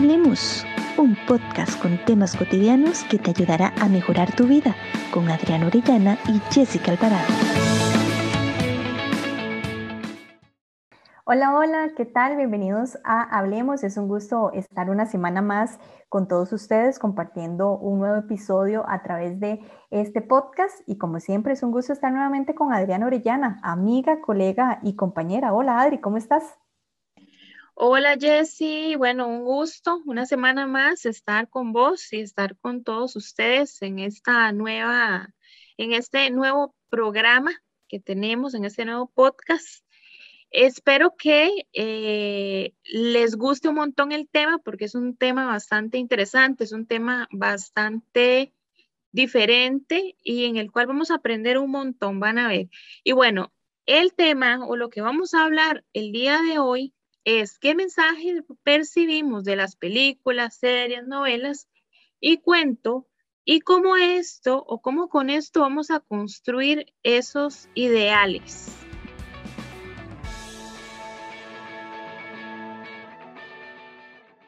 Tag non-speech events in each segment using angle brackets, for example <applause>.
Hablemos, un podcast con temas cotidianos que te ayudará a mejorar tu vida con Adriana Orellana y Jessica Alvarado. Hola, hola, ¿qué tal? Bienvenidos a Hablemos. Es un gusto estar una semana más con todos ustedes compartiendo un nuevo episodio a través de este podcast. Y como siempre, es un gusto estar nuevamente con Adriana Orellana, amiga, colega y compañera. Hola, Adri, ¿cómo estás? Hola Jessy, bueno, un gusto, una semana más estar con vos y estar con todos ustedes en esta nueva, en este nuevo programa que tenemos, en este nuevo podcast. Espero que eh, les guste un montón el tema porque es un tema bastante interesante, es un tema bastante diferente y en el cual vamos a aprender un montón, van a ver. Y bueno, el tema o lo que vamos a hablar el día de hoy es qué mensaje percibimos de las películas, series, novelas y cuento y cómo esto o cómo con esto vamos a construir esos ideales.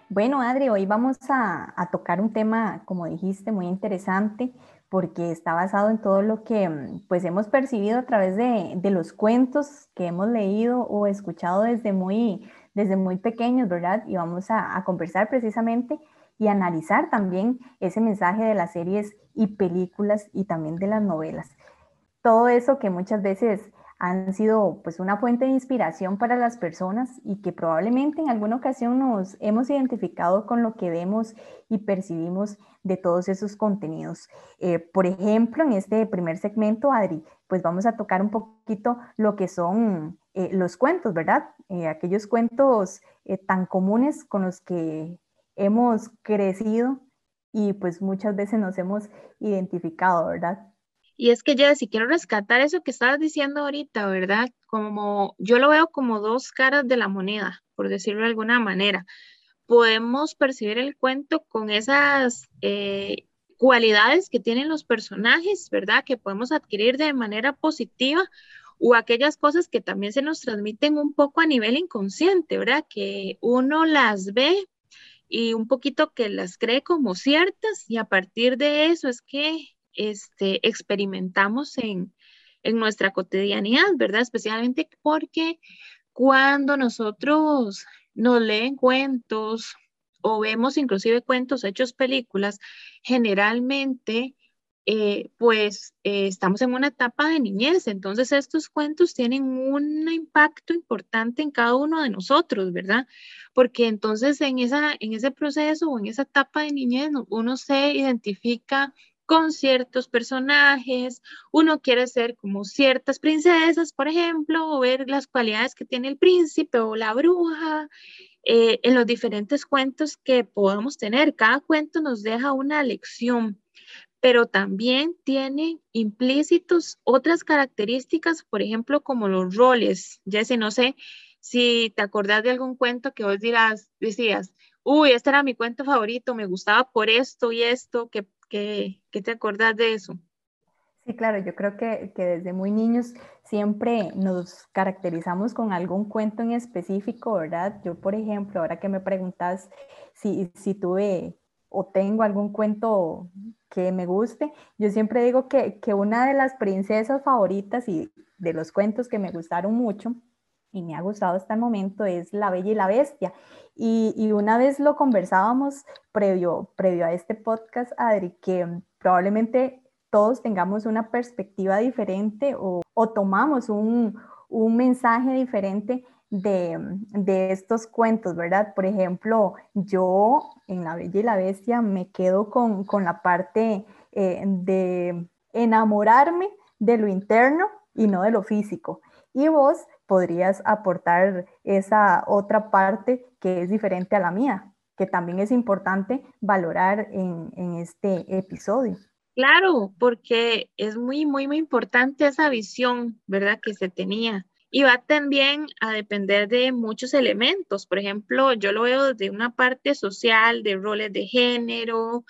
Bueno, Adri, hoy vamos a, tocar un tema, como dijiste, muy interesante porque está basado en todo lo que pues hemos percibido a través de, de los cuentos que hemos leído o escuchado desde muy desde muy pequeños, ¿verdad? Y vamos a, conversar precisamente y analizar también ese mensaje de las series y películas y también de las novelas. Todo eso que muchas veces han sido pues una fuente de inspiración para las personas y que probablemente en alguna ocasión nos hemos identificado con lo que vemos y percibimos de todos esos contenidos. Eh, por ejemplo, en este primer segmento, Adri, pues vamos a tocar un poquito lo que son eh, los cuentos, ¿verdad? Eh, aquellos cuentos tan comunes con los que hemos crecido y pues muchas veces nos hemos identificado, ¿verdad? Y es que ya, si quiero rescatar eso que estabas diciendo ahorita, ¿verdad? Como yo lo veo como dos caras de la moneda, por decirlo de alguna manera. Podemos percibir el cuento con esas eh, cualidades que tienen los personajes, ¿verdad? Que podemos adquirir de manera positiva o aquellas cosas que también se nos transmiten un poco a nivel inconsciente, ¿verdad? Que uno las ve y un poquito que las cree como ciertas y a partir de eso es que este, experimentamos en, nuestra cotidianidad, ¿verdad? Especialmente porque cuando nosotros nos leen cuentos o vemos inclusive cuentos hechos películas, generalmente eh, pues eh, estamos en una etapa de niñez, entonces estos cuentos tienen un impacto importante en cada uno de nosotros, ¿verdad? Porque entonces en, esa, en ese proceso o en esa etapa de niñez uno se identifica con ciertos personajes, uno quiere ser como ciertas princesas, por ejemplo, o ver las cualidades que tiene el príncipe o la bruja eh, en los diferentes cuentos que podamos tener. Cada cuento nos deja una lección, pero también tiene implícitos otras características, por ejemplo, como los roles. Jesse, no sé si te acordás de algún cuento que vos dirás, decías, uy, este era mi cuento favorito, me gustaba por esto y esto, que ¿Qué, te acordás de eso? Sí, claro, yo creo que, desde muy niños siempre nos caracterizamos con algún cuento en específico, ¿verdad? Yo, por ejemplo, ahora que me preguntas si, si tuve o tengo algún cuento que me guste, yo siempre digo que, que una de las princesas favoritas y de los cuentos que me gustaron mucho y me ha gustado hasta el momento es La Bella y la Bestia. Y, una vez lo conversábamos previo, previo a este podcast, Adri, que probablemente todos tengamos una perspectiva diferente o, tomamos un, mensaje diferente de, estos cuentos, ¿verdad? Por ejemplo, yo en La Bella y la Bestia me quedo con, la parte eh, de enamorarme de lo interno y no de lo físico. Y vos podrías aportar esa otra parte que es diferente a la mía, que también es importante valorar en, este episodio. Claro, porque es muy, muy, muy importante esa visión, ¿verdad? Que se tenía. Y va también a depender de muchos elementos. Por ejemplo, yo lo veo desde una parte social, de roles de género,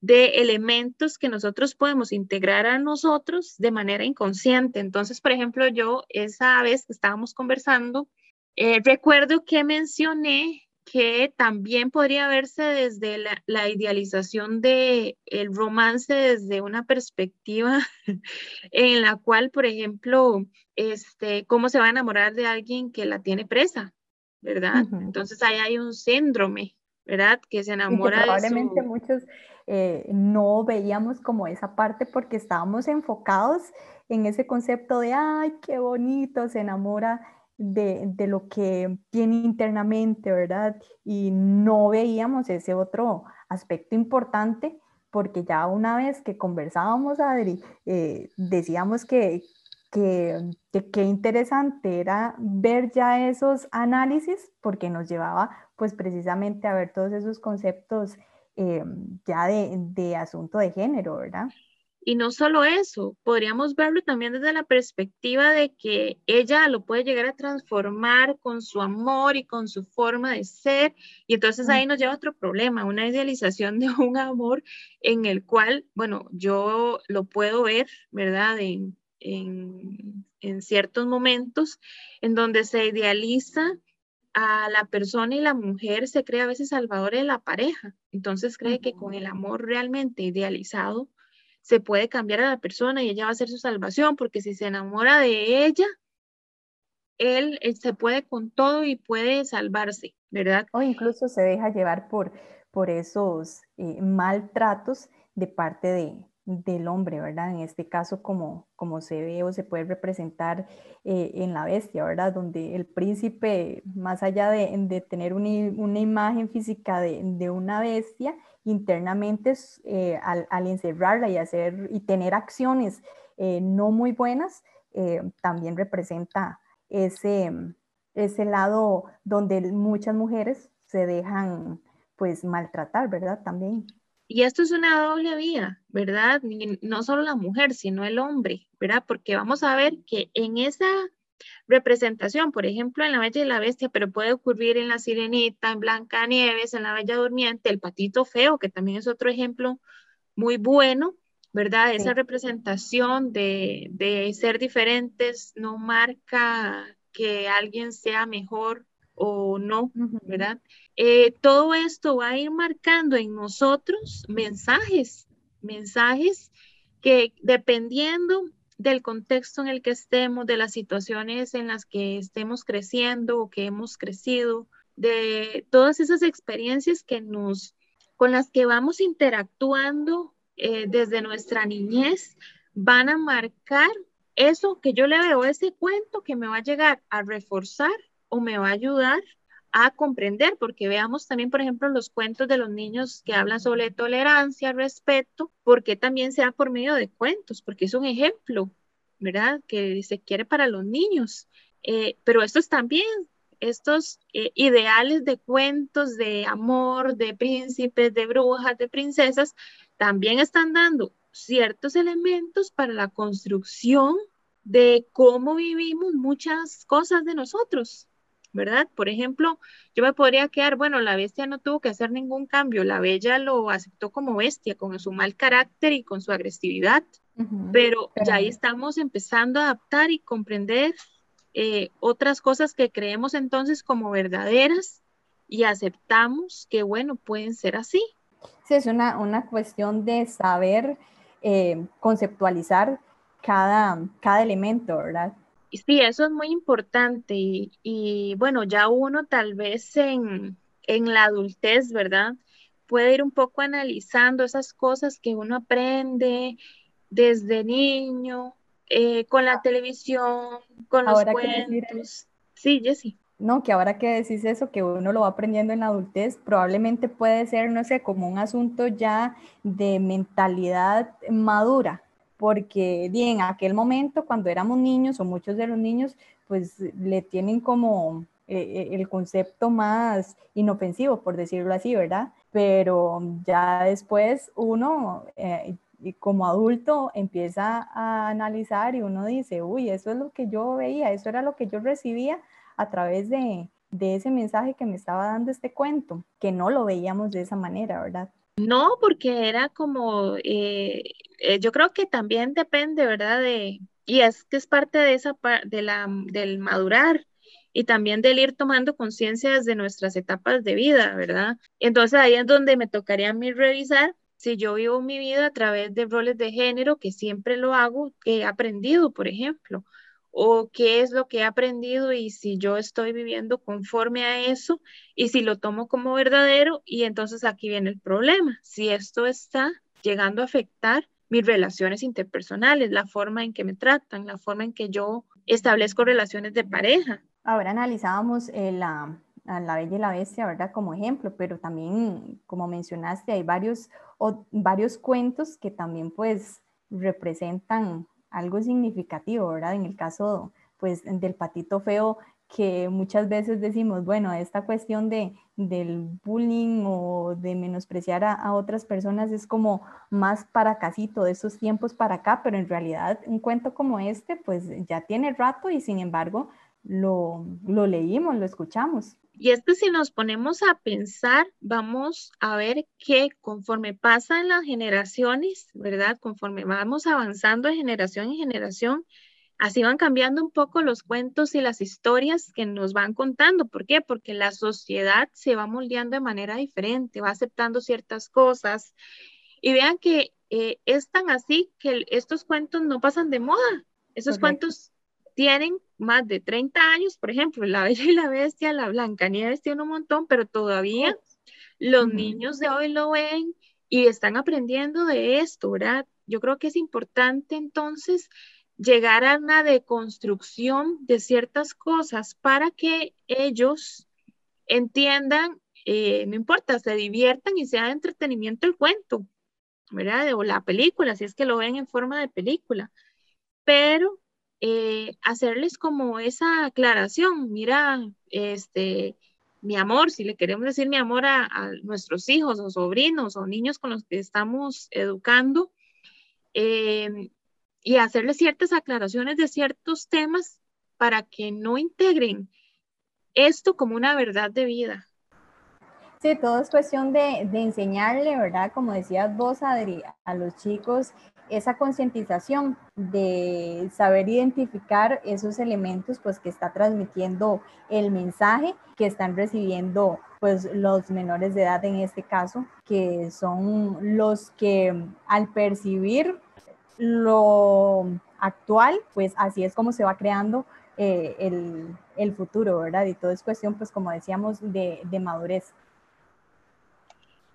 de elementos que nosotros podemos integrar a nosotros de manera inconsciente. Entonces, por ejemplo, yo esa vez que estábamos conversando, eh, recuerdo que mencioné que también podría verse desde la, idealización de el romance desde una perspectiva <laughs> en la cual, por ejemplo, este, cómo se va a enamorar de alguien que la tiene presa, ¿verdad? Entonces ahí hay un síndrome, ¿verdad? Que se enamora probablemente muchos eh, no veíamos como esa parte porque estábamos enfocados en ese concepto de, ay, qué bonito, se enamora de, lo que tiene internamente, ¿verdad? Y no veíamos ese otro aspecto importante porque ya una vez que conversábamos, Adri, eh, decíamos que, que, qué interesante era ver ya esos análisis porque nos llevaba pues precisamente a ver todos esos conceptos eh, ya de, de asunto de género, ¿verdad? Y no solo eso, podríamos verlo también desde la perspectiva de que ella lo puede llegar a transformar con su amor y con su forma de ser. Y entonces ahí nos lleva otro problema, una idealización de un amor en el cual, bueno, yo lo puedo ver, ¿verdad? En, en, en ciertos momentos en donde se idealiza a la persona y la mujer se cree a veces salvadora de la pareja. Entonces cree que con el amor realmente idealizado se puede cambiar a la persona y ella va a ser su salvación, porque si se enamora de ella, él, se puede con todo y puede salvarse, ¿verdad? O incluso se deja llevar por, por esos eh, maltratos de parte de, del hombre, ¿verdad? En este caso, como, como se ve o se puede representar eh, en la bestia, ¿verdad? Donde el príncipe, más allá de, tener una, una, imagen física de, de, una bestia, internamente eh, al, al, encerrarla y, hacer, y tener acciones eh, no muy buenas, también representa ese, ese lado donde muchas mujeres se dejan pues maltratar, ¿verdad? También. Y esto es una doble vía, ¿verdad? No solo la mujer, sino el hombre, ¿verdad? Porque vamos a ver que en esa representación, por ejemplo, en La Bella y la Bestia, pero puede ocurrir en La Sirenita, en Blanca Nieves, en La Bella Durmiente, el Patito Feo, que también es otro ejemplo muy bueno, ¿verdad? Esa representación de, de ser diferentes no marca que alguien sea mejor o no, ¿verdad? Eh, todo esto va a ir marcando en nosotros mensajes, mensajes que dependiendo del contexto en el que estemos, de las situaciones en las que estemos creciendo o que hemos crecido, de todas esas experiencias que nos, con las que vamos interactuando eh, desde nuestra niñez, van a marcar eso que yo le veo, ese cuento que me va a llegar a reforzar o me va a ayudar a comprender, porque veamos también, por ejemplo, los cuentos de los niños que hablan sobre tolerancia, respeto, porque también sea por medio de cuentos, porque es un ejemplo, ¿verdad? Que se quiere para los niños. Eh, pero estos también, estos eh, ideales de cuentos de amor, de príncipes, de brujas, de princesas, también están dando ciertos elementos para la construcción de cómo vivimos muchas cosas de nosotros, ¿verdad? Por ejemplo, yo me podría quedar, bueno, la bestia no tuvo que hacer ningún cambio, la bella lo aceptó como bestia, con su mal carácter y con su agresividad, pero ya ahí estamos empezando a adaptar y comprender eh, otras cosas que creemos entonces como verdaderas y aceptamos que, bueno, pueden ser así. Sí, es una, una cuestión de saber eh, conceptualizar cada, cada elemento, ¿verdad? Sí, eso es muy importante y, bueno, ya uno tal vez en, la adultez, ¿verdad? Puede ir un poco analizando esas cosas que uno aprende desde niño, eh, con la televisión, con los cuentos. Sí, Jessie. No, que ahora que decís eso, que uno lo va aprendiendo en la adultez, probablemente puede ser, no sé, como un asunto ya de mentalidad madura, porque en aquel momento cuando éramos niños o muchos de los niños pues le tienen como eh, eh, el concepto más inofensivo, por decirlo así, ¿verdad? Pero ya después uno eh, como adulto empieza a analizar y uno dice, uy, eso es lo que yo veía, eso era lo que yo recibía a través de, de ese mensaje que me estaba dando este cuento, que no lo veíamos de esa manera, ¿verdad? No, porque era como, eh, eh, yo creo que también depende, ¿verdad? De, y es que es parte de esa, de la, del madurar. y también del ir tomando conciencia desde nuestras etapas de vida, ¿verdad? Entonces ahí es donde me tocaría a mí revisar si yo vivo mi vida a través de roles de género, que siempre lo hago, que he aprendido, por ejemplo, o qué es lo que he aprendido y si yo estoy viviendo conforme a eso y si lo tomo como verdadero y entonces aquí viene el problema, si esto está llegando a afectar mis relaciones interpersonales, la forma en que me tratan, la forma en que yo establezco relaciones de pareja. Ahora analizábamos eh, la, la Bella y la Bestia, ¿verdad? Como ejemplo, pero también, como mencionaste, hay varios, varios cuentos que también pues representan algo significativo, ¿verdad? En el caso pues del patito feo, que muchas veces decimos, bueno, esta cuestión de, del bullying o de menospreciar a, otras personas es como más para casito de esos tiempos para acá, pero en realidad un cuento como este pues ya tiene rato y sin embargo lo, lo leímos, lo escuchamos. Y es que si nos ponemos a pensar, vamos a ver que conforme pasan las generaciones, ¿verdad? Conforme vamos avanzando de generación en generación, así van cambiando un poco los cuentos y las historias que nos van contando. ¿Por qué? Porque la sociedad se va moldeando de manera diferente, va aceptando ciertas cosas. Y vean que eh, es tan así que estos cuentos no pasan de moda. Esos cuentos tienen más de 30 años, por ejemplo, La Bella y la Bestia, La Blancanieves tiene un montón, pero todavía los niños de hoy lo ven y están aprendiendo de esto, ¿verdad? Yo creo que es importante entonces llegar a una deconstrucción de ciertas cosas para que ellos entiendan, eh, no importa, se diviertan y sea de entretenimiento el cuento, ¿verdad? O la película, si es que lo ven en forma de película, pero eh, hacerles como esa aclaración, mira, este, mi amor, si le queremos decir mi amor a, nuestros hijos o sobrinos o niños con los que estamos educando, eh, y hacerle ciertas aclaraciones de ciertos temas para que no integren esto como una verdad de vida. Sí, todo es cuestión de, de enseñarle, ¿verdad? Como decías vos, Adri, a los chicos esa concientización de saber identificar esos elementos pues que está transmitiendo el mensaje que están recibiendo pues los menores de edad en este caso que son los que al percibir lo actual, pues así es como se va creando eh, el, futuro, ¿verdad? Y todo es cuestión, pues como decíamos, de, madurez.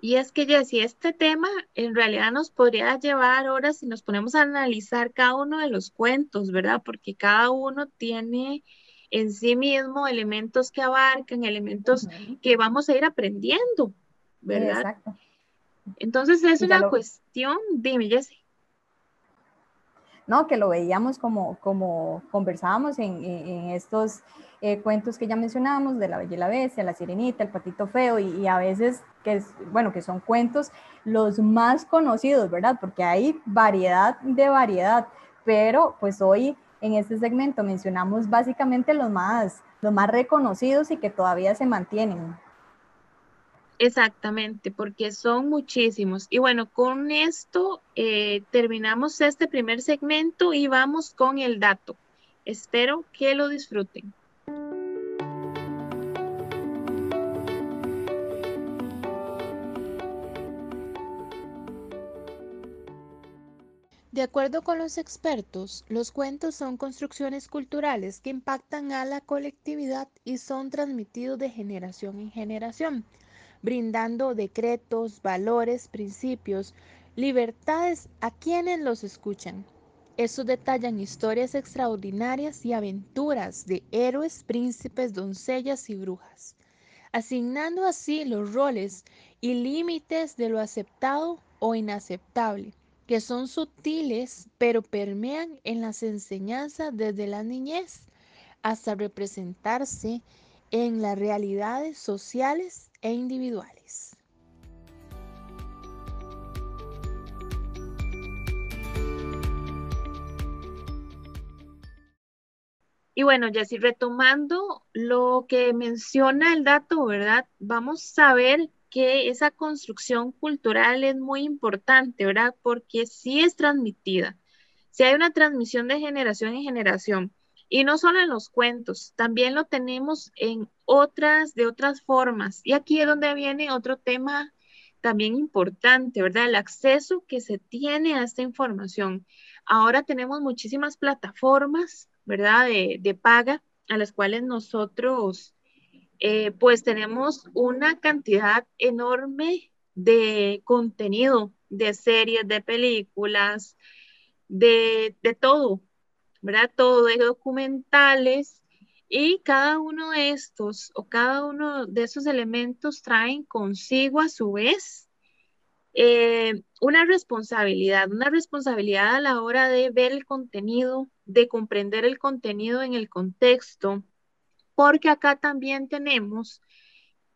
Y es que, Jessy, este tema en realidad nos podría llevar horas si nos ponemos a analizar cada uno de los cuentos, ¿verdad? Porque cada uno tiene en sí mismo elementos que abarcan, elementos que vamos a ir aprendiendo, ¿verdad? Exacto. Entonces es una cuestión, dime, Jessy. ¿No? Que lo veíamos como, como conversábamos en, estos eh, cuentos que ya mencionábamos, de la Bella y la Bestia, la Sirenita, el Patito Feo, y, a veces que es, bueno, que son cuentos los más conocidos, ¿verdad? Porque hay variedad de variedad, pero pues hoy en este segmento mencionamos básicamente los más, los más reconocidos y que todavía se mantienen. Exactamente, porque son muchísimos. Y bueno, con esto eh, terminamos este primer segmento y vamos con el dato. Espero que lo disfruten. De acuerdo con los expertos, los cuentos son construcciones culturales que impactan a la colectividad y son transmitidos de generación en generación brindando decretos, valores, principios, libertades a quienes los escuchan. Estos detallan historias extraordinarias y aventuras de héroes, príncipes, doncellas y brujas, asignando así los roles y límites de lo aceptado o inaceptable, que son sutiles pero permean en las enseñanzas desde la niñez hasta representarse en las realidades sociales e individuales. Y bueno, si retomando lo que menciona el dato, ¿verdad? Vamos a ver que esa construcción cultural es muy importante, ¿verdad? Porque sí es transmitida. Si hay una transmisión de generación en generación Y no solo en los cuentos, también lo tenemos en otras, de otras formas. Y aquí es donde viene otro tema también importante, ¿verdad? El acceso que se tiene a esta información. Ahora tenemos muchísimas plataformas, ¿verdad? De, de paga a las cuales nosotros, eh, pues tenemos una cantidad enorme de contenido, de series, de películas, de, de todo, ¿verdad? Todo de documentales y cada uno de estos o cada uno de esos elementos traen consigo a su vez eh, una responsabilidad, una responsabilidad a la hora de ver el contenido, de comprender el contenido en el contexto, porque acá también tenemos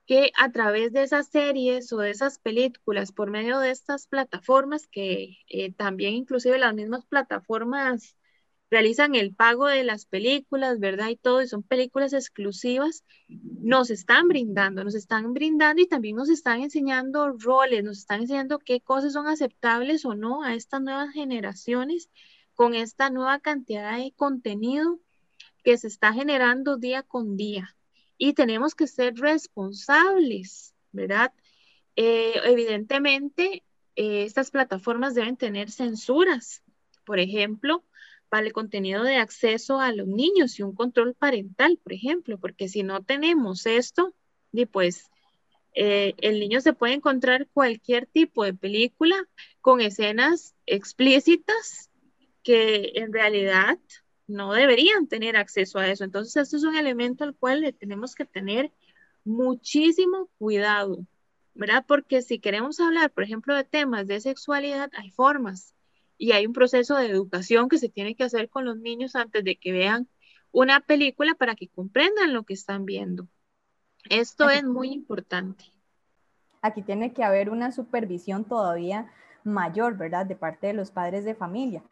que a través de esas series o de esas películas, por medio de estas plataformas, que eh, también inclusive las mismas plataformas realizan el pago de las películas, ¿verdad? Y todo, y son películas exclusivas, nos están brindando, nos están brindando y también nos están enseñando roles, nos están enseñando qué cosas son aceptables o no a estas nuevas generaciones con esta nueva cantidad de contenido que se está generando día con día. Y tenemos que ser responsables, ¿verdad? Eh, evidentemente, eh, estas plataformas deben tener censuras. Por ejemplo, el contenido de acceso a los niños y un control parental, por ejemplo, porque si no tenemos esto, pues eh, el niño se puede encontrar cualquier tipo de película con escenas explícitas que en realidad no deberían tener acceso a eso. Entonces, esto es un elemento al cual tenemos que tener muchísimo cuidado, ¿verdad? Porque si queremos hablar, por ejemplo, de temas de sexualidad, hay formas y hay un proceso de educación que se tiene que hacer con los niños antes de que vean una película para que comprendan lo que están viendo. Esto es muy importante. Aquí tiene que haber una supervisión todavía mayor, ¿verdad? De parte de los padres de familia.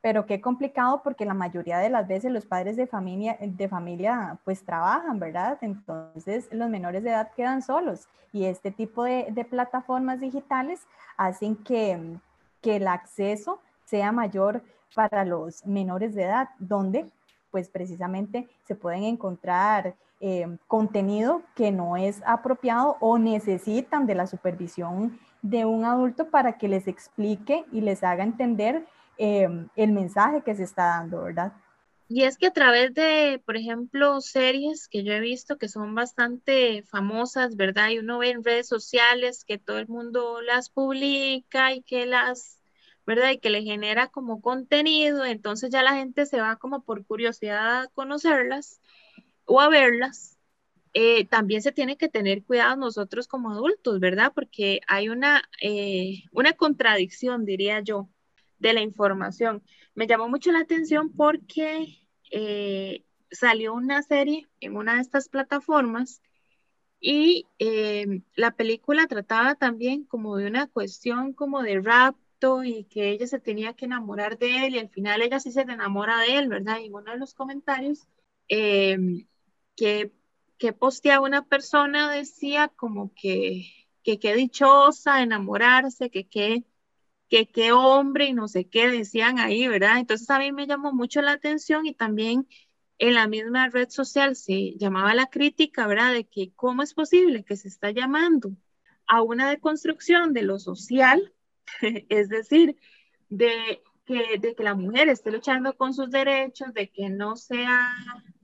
Pero qué complicado porque la mayoría de las veces los padres de familia, de familia pues trabajan, ¿verdad? Entonces los menores de edad quedan solos y este tipo de, de plataformas digitales hacen que, que el acceso sea mayor para los menores de edad, donde pues precisamente se pueden encontrar eh, contenido que no es apropiado o necesitan de la supervisión de un adulto para que les explique y les haga entender eh, el mensaje que se está dando, ¿verdad? Y es que a través de, por ejemplo, series que yo he visto que son bastante famosas, ¿verdad? Y uno ve en redes sociales que todo el mundo las publica y que las ¿verdad? Y que le genera como contenido, entonces ya la gente se va como por curiosidad a conocerlas o a verlas. Eh, también se tiene que tener cuidado nosotros como adultos, ¿verdad? Porque hay una, eh, una contradicción, diría yo, de la información. Me llamó mucho la atención porque eh, salió una serie en una de estas plataformas y la película trataba también como de una cuestión como de rap y que ella se tenía que enamorar de él y al final ella sí se enamora de él, ¿verdad? Y uno de los comentarios em, que, que posteaba una persona decía como que que qué dichosa enamorarse, que qué que qué hombre y no sé qué decían ahí, ¿verdad? Entonces a mí me llamó mucho la atención y también en la misma red social se llamaba la crítica, ¿verdad? De que cómo es posible que se está llamando a una deconstrucción de lo social <laughs> es decir, de que, de que la mujer esté luchando con sus derechos, de que no sea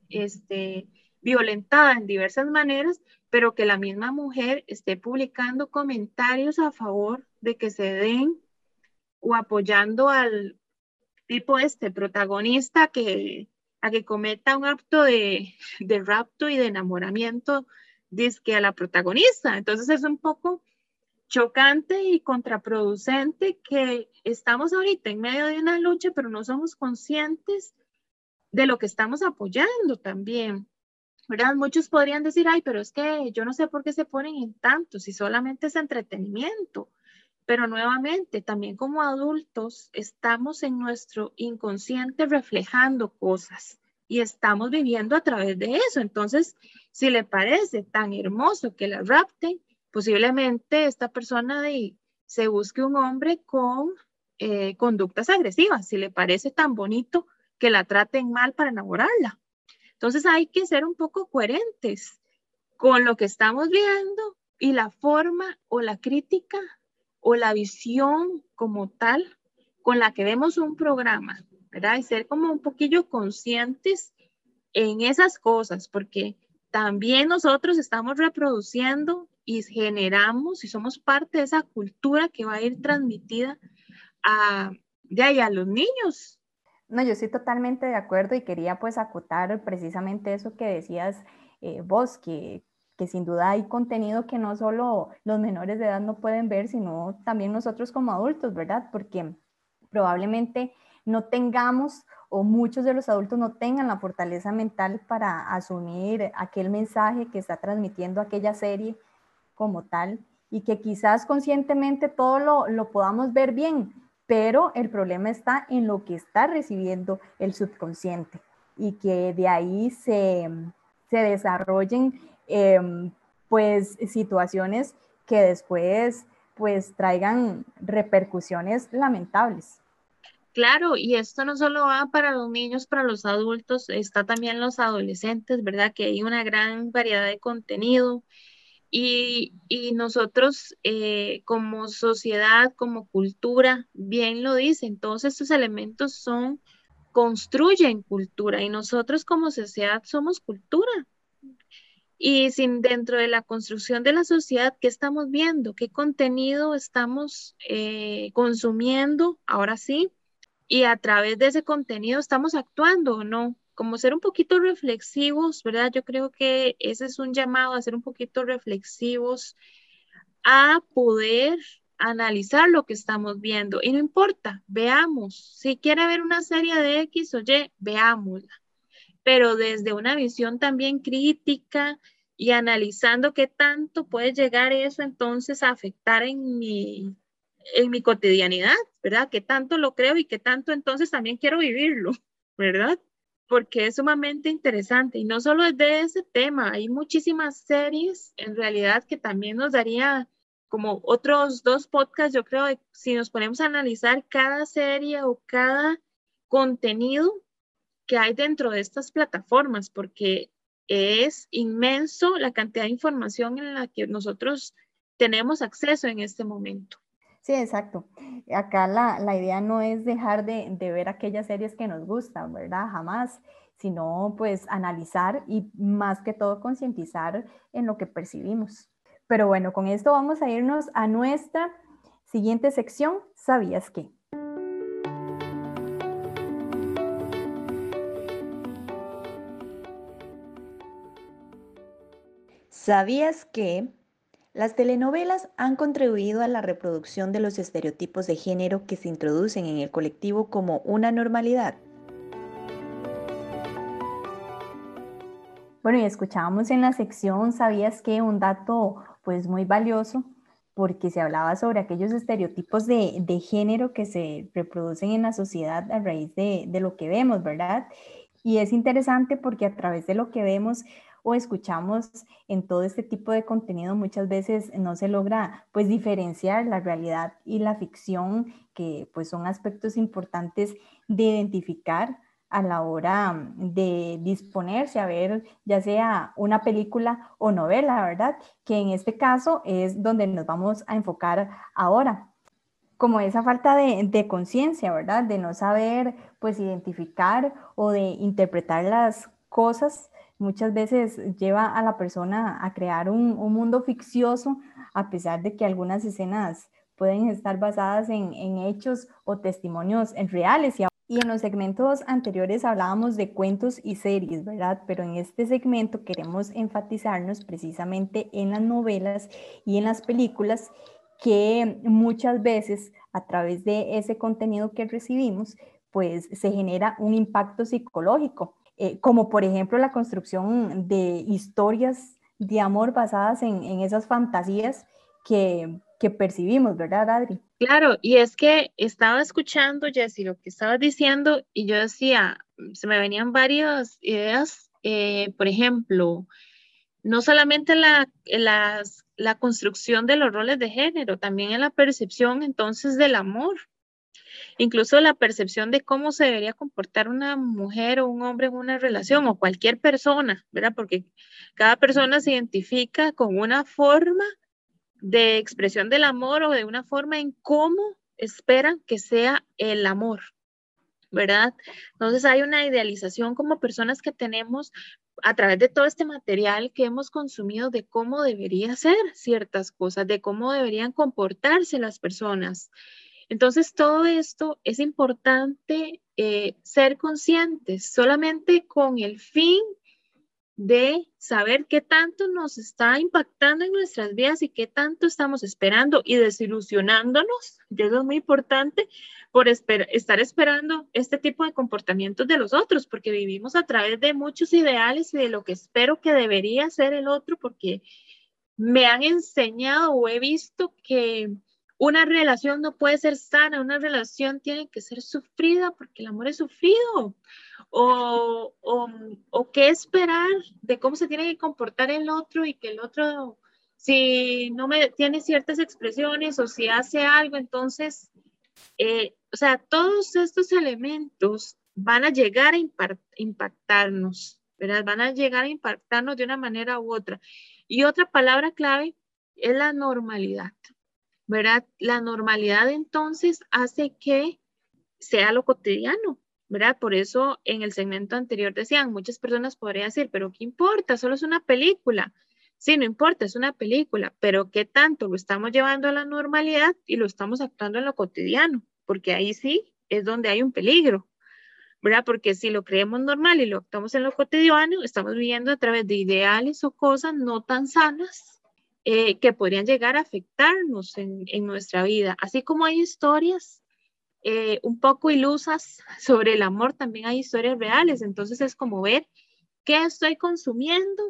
este, violentada en diversas maneras, pero que la misma mujer esté publicando comentarios a favor de que se den o apoyando al tipo este protagonista que a que cometa un acto de, de rapto y de enamoramiento que a la protagonista. Entonces es un poco chocante y contraproducente que estamos ahorita en medio de una lucha, pero no somos conscientes de lo que estamos apoyando también. ¿verdad? Muchos podrían decir, ay, pero es que yo no sé por qué se ponen en tanto, si solamente es entretenimiento. Pero nuevamente, también como adultos, estamos en nuestro inconsciente reflejando cosas y estamos viviendo a través de eso. Entonces, si le parece tan hermoso que la rapten, posiblemente esta persona se busque un hombre con eh, conductas agresivas, si le parece tan bonito que la traten mal para enamorarla. Entonces hay que ser un poco coherentes con lo que estamos viendo y la forma o la crítica o la visión como tal con la que vemos un programa, ¿verdad? Y ser como un poquillo conscientes en esas cosas, porque también nosotros estamos reproduciendo y generamos y somos parte de esa cultura que va a ir transmitida a, de a los niños. No, yo estoy totalmente de acuerdo y quería pues acotar precisamente eso que decías eh, vos, que, que sin duda hay contenido que no solo los menores de edad no pueden ver, sino también nosotros como adultos, ¿verdad? Porque probablemente no tengamos o muchos de los adultos no tengan la fortaleza mental para asumir aquel mensaje que está transmitiendo aquella serie como tal y que quizás conscientemente todo lo, lo podamos ver bien, pero el problema está en lo que está recibiendo el subconsciente y que de ahí se, se desarrollen em, pues situaciones que después pues traigan repercusiones lamentables. Claro, y esto no solo va para los niños, para los adultos, está también los adolescentes, ¿verdad? Que hay una gran variedad de contenido y, nosotros eh, como sociedad, como cultura, bien lo dicen, todos estos elementos son, construyen cultura y nosotros como sociedad somos cultura. Y sin dentro de la construcción de la sociedad, ¿qué estamos viendo? ¿Qué contenido estamos eh, consumiendo? Ahora sí, y a través de ese contenido estamos actuando o no. Como ser un poquito reflexivos, ¿verdad? Yo creo que ese es un llamado a ser un poquito reflexivos, a poder analizar lo que estamos viendo. Y no importa, veamos. Si quiere ver una serie de X o Y, veámosla. Pero desde una visión también crítica y analizando qué tanto puede llegar eso entonces a afectar en mi en mi cotidianidad, ¿verdad? Que tanto lo creo y que tanto entonces también quiero vivirlo, <laughs> ¿verdad? Porque es sumamente interesante y no solo es de ese tema, hay muchísimas series en realidad que también nos daría como otros dos podcasts, yo creo, si nos ponemos a analizar cada serie o cada contenido que hay dentro de estas plataformas, porque es inmenso la cantidad de información en la que nosotros tenemos acceso en este momento. Sí, exacto. Acá la, idea no es dejar de, ver aquellas series que nos gustan, ¿verdad? Jamás, sino pues analizar y más que todo concientizar en lo que percibimos. Pero bueno, con esto vamos a irnos a nuestra siguiente sección, ¿sabías qué? ¿Sabías que las telenovelas han contribuido a la reproducción de los estereotipos de género que se introducen en el colectivo como una normalidad. Bueno, y escuchábamos en la sección, ¿sabías que un dato pues muy valioso? Porque se hablaba sobre aquellos estereotipos de, género que se reproducen en la sociedad a raíz de, de lo que vemos, ¿verdad? Y es interesante porque a través de lo que vemos o escuchamos en todo este tipo de contenido, muchas veces no se logra pues diferenciar la realidad y la ficción, que pues son aspectos importantes de identificar a la hora de disponerse a ver ya sea una película o novela, ¿verdad? Que en este caso es donde nos vamos a enfocar ahora como esa falta de, de conciencia, ¿verdad? De no saber, pues, identificar o de interpretar las cosas muchas veces lleva a la persona a crear un, mundo ficcioso, a pesar de que algunas escenas pueden estar basadas en, hechos o testimonios reales. Y, y en los segmentos anteriores hablábamos de cuentos y series, ¿verdad? Pero en este segmento queremos enfatizarnos precisamente en las novelas y en las películas que muchas veces a través de ese contenido que recibimos, pues se genera un impacto psicológico eh, como por ejemplo la construcción de historias de amor basadas en, esas fantasías que, percibimos, ¿verdad, Adri? Claro, y es que estaba escuchando, Jessy, lo que estabas diciendo y yo decía, se me venían varias ideas, eh, por ejemplo, no solamente la, la construcción de los roles de género, también en la percepción entonces del amor, incluso la percepción de cómo se debería comportar una mujer o un hombre en una relación o cualquier persona, ¿verdad? Porque cada persona se identifica con una forma de expresión del amor o de una forma en cómo esperan que sea el amor, ¿verdad? Entonces hay una idealización como personas que tenemos a través de todo este material que hemos consumido de cómo debería ser ciertas cosas, de cómo deberían comportarse las personas. Entonces, todo esto es importante eh, ser conscientes solamente con el fin de saber qué tanto nos está impactando en nuestras vidas y qué tanto estamos esperando y desilusionándonos, y eso es muy importante, por estar esperando este tipo de comportamientos de los otros, porque vivimos a través de muchos ideales y de lo que espero que debería ser el otro, porque me han enseñado o he visto que una relación no puede ser sana, una relación tiene que ser sufrida porque el amor es sufrido. O, o, qué esperar de cómo se tiene que comportar el otro y que el otro, si no me tiene ciertas expresiones o si hace algo, entonces, eh, o sea, todos estos elementos van a llegar a impactarnos, ¿verdad? Van a llegar a impactarnos de una manera u otra. Y otra palabra clave es la normalidad. ¿Verdad? La normalidad entonces hace que sea lo cotidiano, ¿verdad? Por eso en el segmento anterior decían, muchas personas podrían decir, pero ¿qué importa? Solo es una película. Sí, no importa, es una película, pero ¿qué tanto lo estamos llevando a la normalidad y lo estamos actuando en lo cotidiano? Porque ahí sí es donde hay un peligro, ¿verdad? Porque si lo creemos normal y lo actuamos en lo cotidiano, estamos viviendo a través de ideales o cosas no tan sanas eh, que podrían llegar a afectarnos en, nuestra vida. Así como hay historias eh, un poco ilusas <laughs> sobre el amor, también hay historias reales. Entonces es como ver qué estoy consumiendo,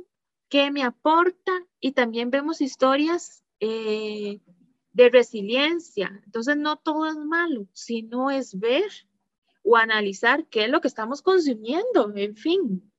qué me aporta y también vemos historias eh, de resiliencia. Entonces no todo es malo, sino es ver o analizar qué es lo que estamos consumiendo, en fin.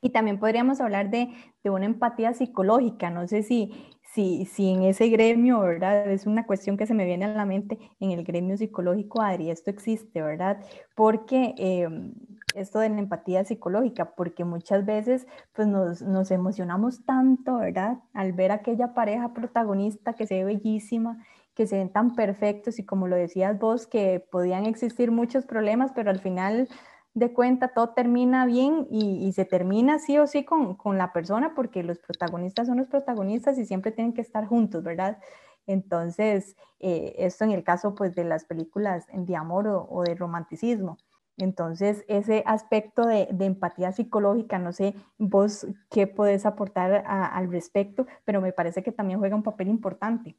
Y también podríamos hablar de, de, una empatía psicológica. No sé si, si, en ese gremio, ¿verdad? Es una cuestión que se me viene a la mente, en el gremio psicológico, Adri, esto existe, ¿verdad? Porque em, esto de la empatía psicológica, porque muchas veces pues nos, nos, emocionamos tanto, ¿verdad? Al ver aquella pareja protagonista que se ve bellísima, que se ven tan perfectos y como lo decías vos, que podían existir muchos problemas, pero al final de cuenta todo termina bien y, se termina sí o sí con, la persona porque los protagonistas son los protagonistas y siempre tienen que estar juntos, ¿verdad? Entonces, eh, esto en el caso pues de las películas de amor o, de romanticismo. Entonces, ese aspecto de, empatía psicológica, no sé vos qué podés aportar al respecto, pero me parece que también juega un papel importante.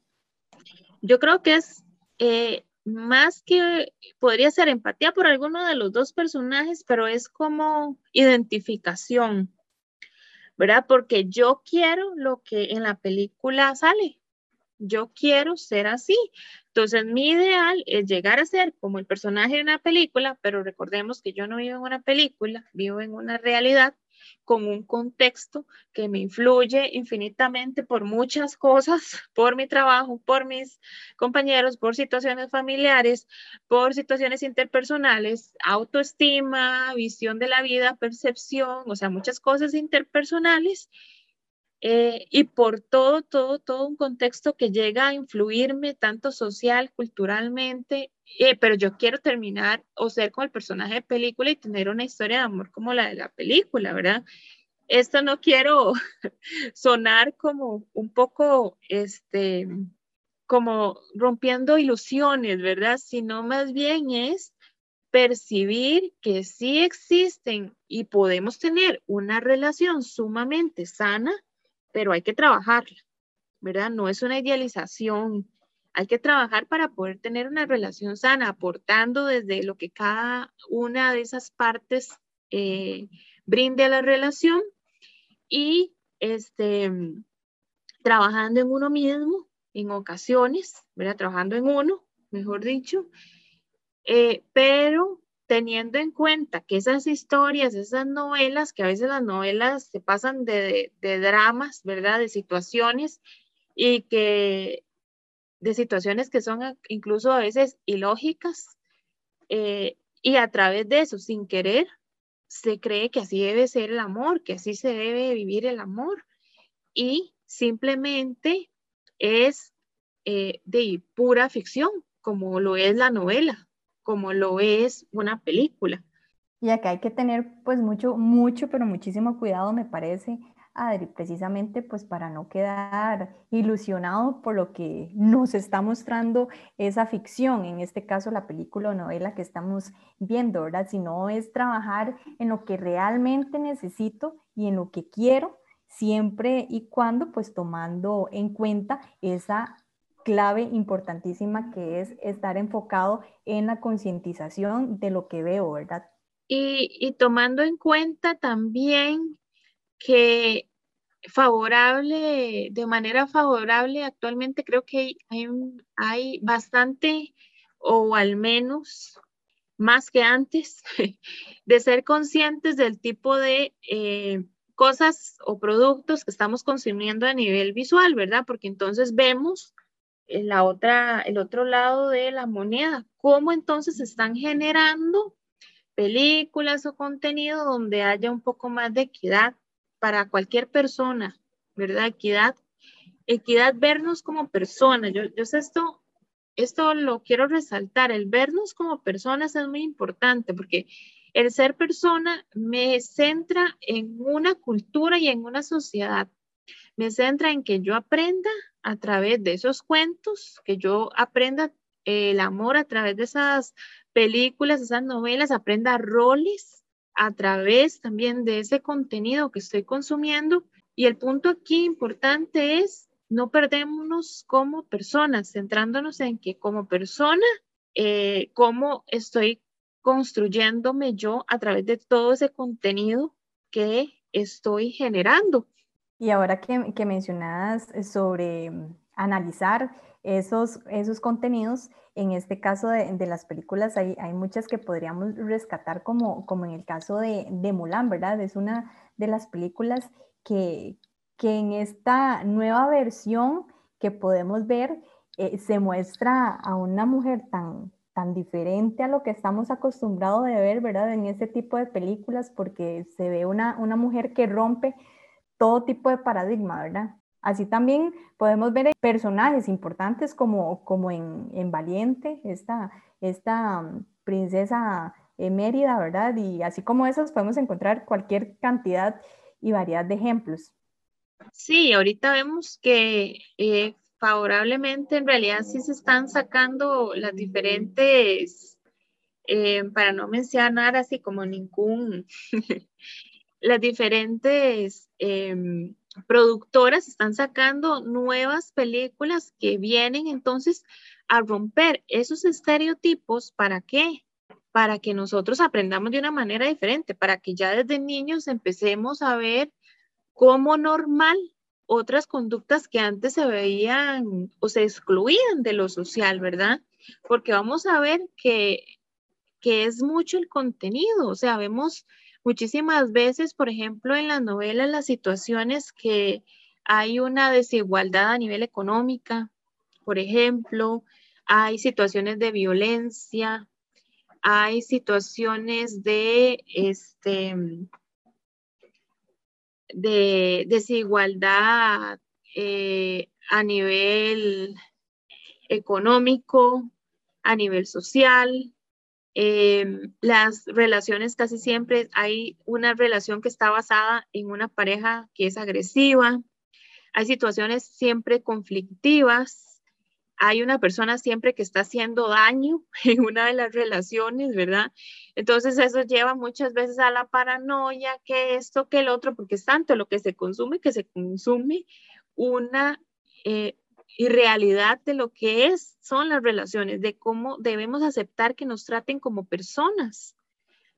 Yo creo que es eh, más que podría ser empatía por alguno de los dos personajes, pero es como identificación, ¿verdad? Porque yo quiero lo que en la película sale. Yo quiero ser así. Entonces, mi ideal es llegar a ser como el personaje de una película, pero recordemos que yo no vivo en una película, vivo en una realidad con un contexto que me influye infinitamente por muchas cosas, <laughs> por mi trabajo, por mis compañeros, por situaciones familiares, por situaciones interpersonales, autoestima, visión de la vida, percepción, o sea, muchas cosas interpersonales eh, y por todo, todo, todo un contexto que llega a influirme tanto social, culturalmente, eh, pero yo quiero terminar o ser como el personaje de película y tener una historia de amor como la de la película, ¿verdad? Esto no quiero <laughs> sonar como un poco, este, como rompiendo ilusiones, ¿verdad? Sino más bien es percibir que sí existen y podemos tener una relación sumamente sana pero hay que trabajarla, ¿verdad? No es una idealización. Hay que trabajar para poder tener una relación sana, aportando desde lo que cada una de esas partes eh, brinde a la relación y este, trabajando en uno mismo en ocasiones, ¿verdad? Trabajando en uno, mejor dicho, eh, pero teniendo en cuenta que esas historias, esas novelas, que a veces las novelas se pasan de, dramas, ¿verdad? De situaciones y que de situaciones que son incluso a veces ilógicas, eh, y a través de eso, sin querer, se cree que así debe ser el amor, que así se debe vivir el amor. Y simplemente es eh, de pura ficción, como lo es la novela, como lo es una película. Y acá hay que tener pues mucho, mucho, pero muchísimo cuidado, me parece, Adri, precisamente pues para no quedar ilusionado por lo que nos está mostrando esa ficción, en este caso la película o novela que estamos viendo, ¿verdad? Sino es trabajar en lo que realmente necesito y en lo que quiero, siempre y cuando pues tomando en cuenta esa clave importantísima que es estar enfocado en la concientización de lo que veo, ¿verdad? Y, tomando en cuenta también que favorable, de manera favorable, actualmente creo que hay, hay bastante, o al menos más que antes, <laughs> de ser conscientes del tipo de eh, cosas o productos que estamos consumiendo a nivel visual, ¿verdad? Porque entonces vemos la otra, el otro lado de la moneda, cómo entonces están generando películas o contenido donde haya un poco más de equidad para cualquier persona, ¿verdad? Equidad, equidad, vernos como personas. Yo, yo sé esto, esto lo quiero resaltar, el vernos como personas es muy importante porque el ser persona me centra en una cultura y en una sociedad. Me centra en que yo aprenda a través de esos cuentos, que yo aprenda el amor a través de esas películas, esas novelas, aprenda roles a través también de ese contenido que estoy consumiendo. Y el punto aquí importante es no perdémonos como personas, centrándonos en que como persona, eh, cómo estoy construyéndome yo a través de todo ese contenido que estoy generando. Y ahora que, que mencionas sobre analizar esos, esos contenidos, en este caso de, de las películas hay, hay, muchas que podríamos rescatar como, como en el caso de, Mulan, ¿verdad? Es una de las películas que, que en esta nueva versión que podemos ver eh, se muestra a una mujer tan, tan diferente a lo que estamos acostumbrados de ver, ¿verdad? En este tipo de películas, porque se ve una, una mujer que rompe todo tipo de paradigma, ¿verdad? Así también podemos ver personajes importantes como, como en, en Valiente, esta, esta mm, princesa Mérida, ¿verdad? Y así como esos podemos encontrar cualquier cantidad y variedad de ejemplos. Sí, ahorita vemos que eh, favorablemente en realidad sí se están sacando las diferentes, eh, para no mencionar así como ningún, <laughs> las diferentes em, productoras están sacando nuevas películas que vienen entonces a romper esos estereotipos. ¿Para qué? Para que nosotros aprendamos de una manera diferente, para que ya desde niños empecemos a ver como normal otras conductas que antes se veían o se excluían de lo social, ¿verdad? Porque vamos a ver que, que es mucho el contenido, o sea, vemos muchísimas veces, por ejemplo, en las novelas, las situaciones que hay una desigualdad a nivel económica, por ejemplo, hay situaciones de violencia, hay situaciones de, este, de desigualdad eh, a nivel económico, a nivel social, Em, las relaciones casi siempre hay una relación que está basada en una pareja que es agresiva. Hay situaciones siempre conflictivas. Hay una persona siempre que está haciendo daño <laughs> en una de las relaciones, ¿verdad? Entonces eso lleva muchas veces a la paranoia, que esto, que el otro, porque es tanto lo que se consume que se consume una eh, y realidad de lo que es, son las relaciones, de cómo debemos aceptar que nos traten como personas.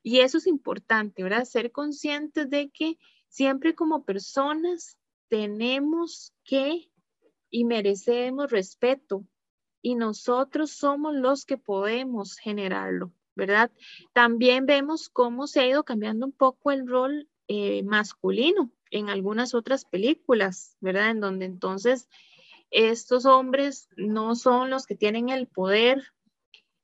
Y eso es importante, ¿verdad? Ser conscientes de que siempre como personas tenemos que y merecemos respeto y nosotros somos los que podemos generarlo, ¿verdad? También vemos cómo se ha ido cambiando un poco el rol eh, masculino en algunas otras películas, ¿verdad? En donde entonces estos hombres no son los que tienen el poder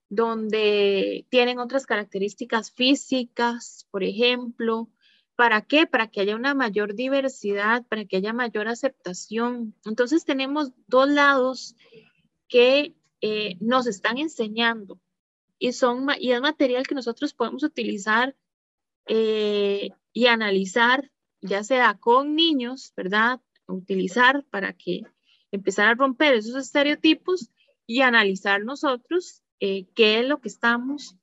donde tienen otras características físicas, por ejemplo. ¿Para qué? Para que haya una mayor diversidad, para que haya mayor aceptación. Entonces tenemos dos lados que eh, nos están enseñando y, son, y es material que nosotros podemos utilizar eh, y analizar, ya sea con niños, ¿verdad? Utilizar para que empezar a romper esos estereotipos y analizar nosotros eh, qué es lo que estamos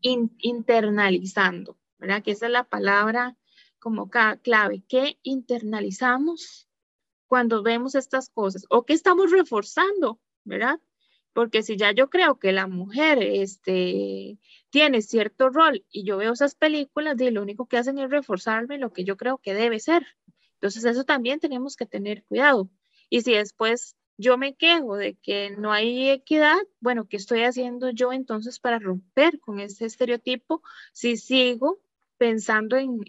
internalizando, ¿verdad? Que esa es la palabra como clave, ¿qué internalizamos cuando vemos estas cosas? ¿O qué estamos reforzando, ¿verdad? Porque si ya yo creo que la mujer este, tiene cierto rol y yo veo esas películas, y lo único que hacen es reforzarme lo que yo creo que debe ser. Entonces eso también tenemos que tener cuidado. Y si después yo me quejo de que no hay equidad, bueno, ¿qué estoy haciendo yo entonces para romper con ese estereotipo si sigo pensando en,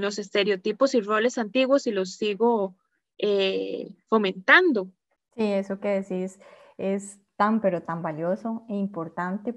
los estereotipos y roles antiguos y los sigo eh, fomentando? Sí, eso que decís es tan, pero tan valioso e importante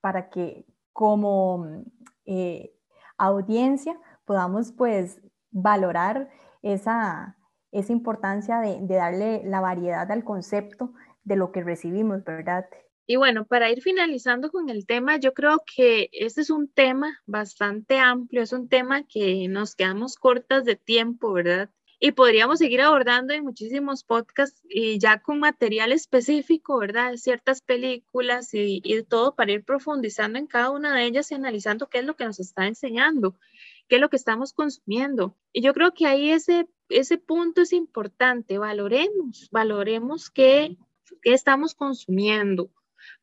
para que como eh, audiencia podamos pues valorar esa, esa importancia de, darle la variedad al concepto de lo que recibimos, ¿verdad? Y bueno, para ir finalizando con el tema, yo creo que este es un tema bastante amplio, es un tema que nos quedamos cortas de tiempo, ¿verdad? Y podríamos seguir abordando en muchísimos podcasts y ya con material específico, ¿verdad? Ciertas películas y, y todo para ir profundizando en cada una de ellas y analizando qué es lo que nos está enseñando qué es lo que estamos consumiendo. Y yo creo que ahí ese, ese punto es importante, valoremos, valoremos qué, qué estamos consumiendo,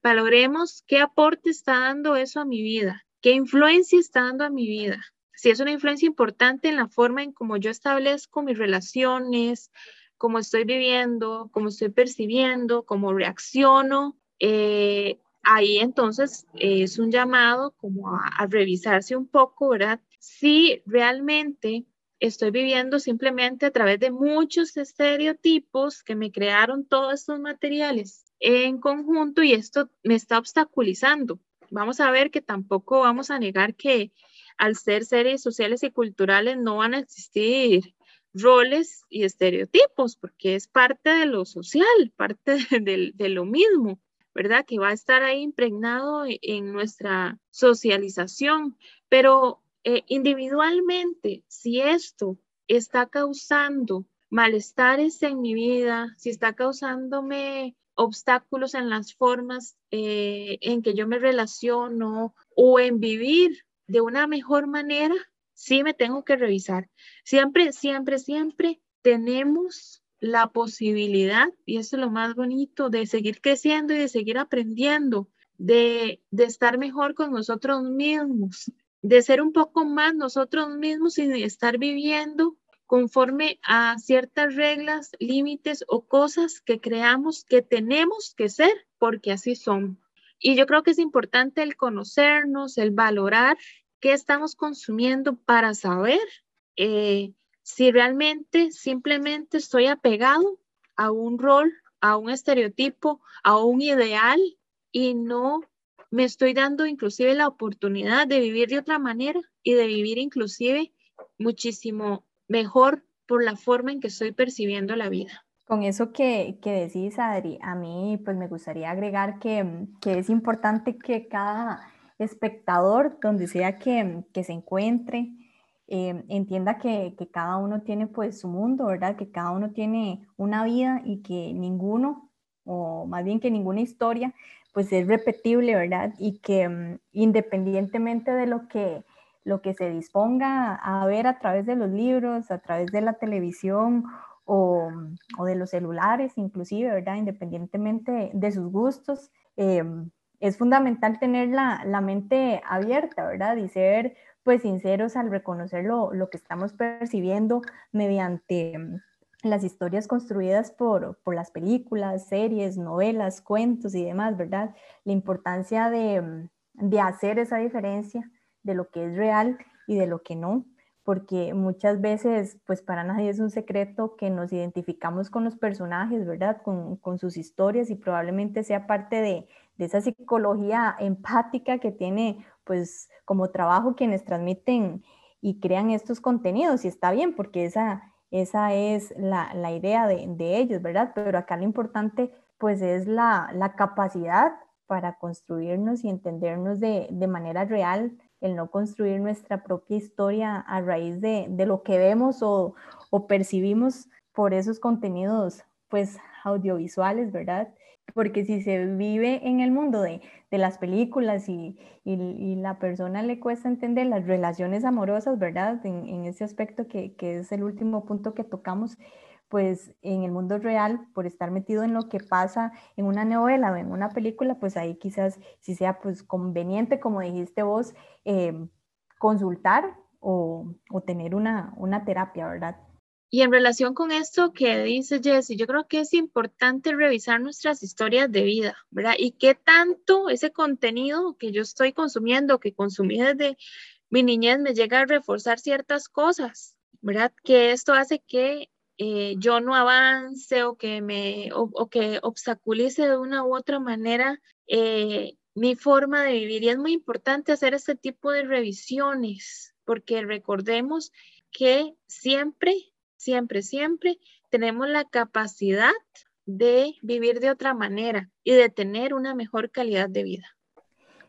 valoremos qué aporte está dando eso a mi vida, qué influencia está dando a mi vida. Si es una influencia importante en la forma en cómo yo establezco mis relaciones, cómo estoy viviendo, cómo estoy percibiendo, cómo reacciono, eh, ahí entonces es un llamado como a, a, revisarse un poco, ¿verdad? Si realmente estoy viviendo simplemente a través de muchos estereotipos que me crearon todos estos materiales en conjunto y esto me está obstaculizando. Vamos a ver que tampoco vamos a negar que al ser seres sociales y culturales no van a existir roles y estereotipos, porque es parte de lo social, parte <laughs> de, de, lo mismo, ¿verdad? Que va a estar ahí impregnado en nuestra socialización, pero eh, individualmente, si esto está causando malestares en mi vida, si está causándome obstáculos en las formas eh, en que yo me relaciono o en vivir de una mejor manera, sí me tengo que revisar. Siempre, siempre, siempre tenemos la posibilidad, y eso es lo más bonito, de seguir creciendo y de seguir aprendiendo, de, de estar mejor con nosotros mismos, de ser un poco más nosotros mismos y de estar viviendo conforme a ciertas reglas, límites o cosas que creamos que tenemos que ser porque así son. Y yo creo que es importante el conocernos, el valorar qué estamos consumiendo para saber eh, si realmente simplemente estoy apegado a un rol, a un estereotipo, a un ideal y no me estoy dando inclusive la oportunidad de vivir de otra manera y de vivir inclusive muchísimo mejor por la forma en que estoy percibiendo la vida. Con eso que, que decís, Adri, a mí pues me gustaría agregar que, que es importante que cada espectador, donde sea que, que se encuentre, eh, entienda que, que, cada uno tiene pues su mundo, ¿verdad? Que cada uno tiene una vida y que ninguno, o más bien que ninguna historia pues es repetible, ¿verdad? Y que mm, independientemente de lo que, lo que se disponga a ver a través de los libros, a través de la televisión o, o de los celulares, inclusive, ¿verdad? Independientemente de sus gustos, em, es fundamental tener la, la, mente abierta, ¿verdad? Y ser pues sinceros al reconocer lo, lo que estamos percibiendo mediante las historias construidas por, por, las películas, series, novelas, cuentos y demás, ¿verdad? La importancia de, de, hacer esa diferencia de lo que es real y de lo que no, porque muchas veces, pues para nadie es un secreto que nos identificamos con los personajes, ¿verdad? Con, con sus historias y probablemente sea parte de, de, esa psicología empática que tiene, pues como trabajo quienes transmiten y crean estos contenidos y está bien porque esa, esa es la, la idea de, de, ellos, ¿verdad? Pero acá lo importante pues es la, la capacidad para construirnos y entendernos de, de manera real el no construir nuestra propia historia a raíz de, de lo que vemos o, o, percibimos por esos contenidos pues audiovisuales, ¿verdad? Porque si se vive en el mundo de, de las películas y, y, la persona le cuesta entender las relaciones amorosas, ¿verdad? En, en ese aspecto que, que es el último punto que tocamos, pues en el mundo real, por estar metido en lo que pasa en una novela o en una película, pues ahí quizás si sea pues conveniente, como dijiste vos, eh, consultar o, o tener una, una terapia, ¿verdad? Y en relación con esto que dice Jessie, yo creo que es importante revisar nuestras historias de vida, ¿verdad? Y qué tanto ese contenido que yo estoy consumiendo, que consumí desde mi niñez, me llega a reforzar ciertas cosas, ¿verdad? Que esto hace que eh, yo no avance o que me o, o, que obstaculice de una u otra manera eh, mi forma de vivir. Y es muy importante hacer este tipo de revisiones, porque recordemos que siempre, siempre, siempre tenemos la capacidad de vivir de otra manera y de tener una mejor calidad de vida.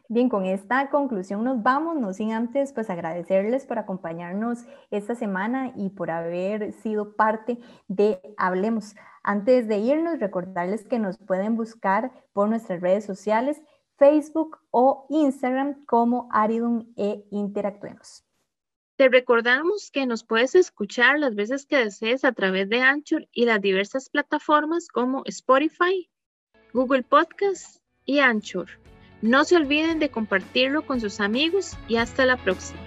Bien, con esta conclusión nos vamos, no sin antes pues agradecerles por acompañarnos esta semana y por haber sido parte de Hablemos. Antes de irnos, recordarles que nos pueden buscar por nuestras redes sociales, Facebook o Instagram como Aridum e Interactuemos. Te recordamos que nos puedes escuchar las veces que desees a través de Anchor y las diversas plataformas como Spotify, Google Podcast y Anchor. No se olviden de compartirlo con sus amigos y hasta la próxima.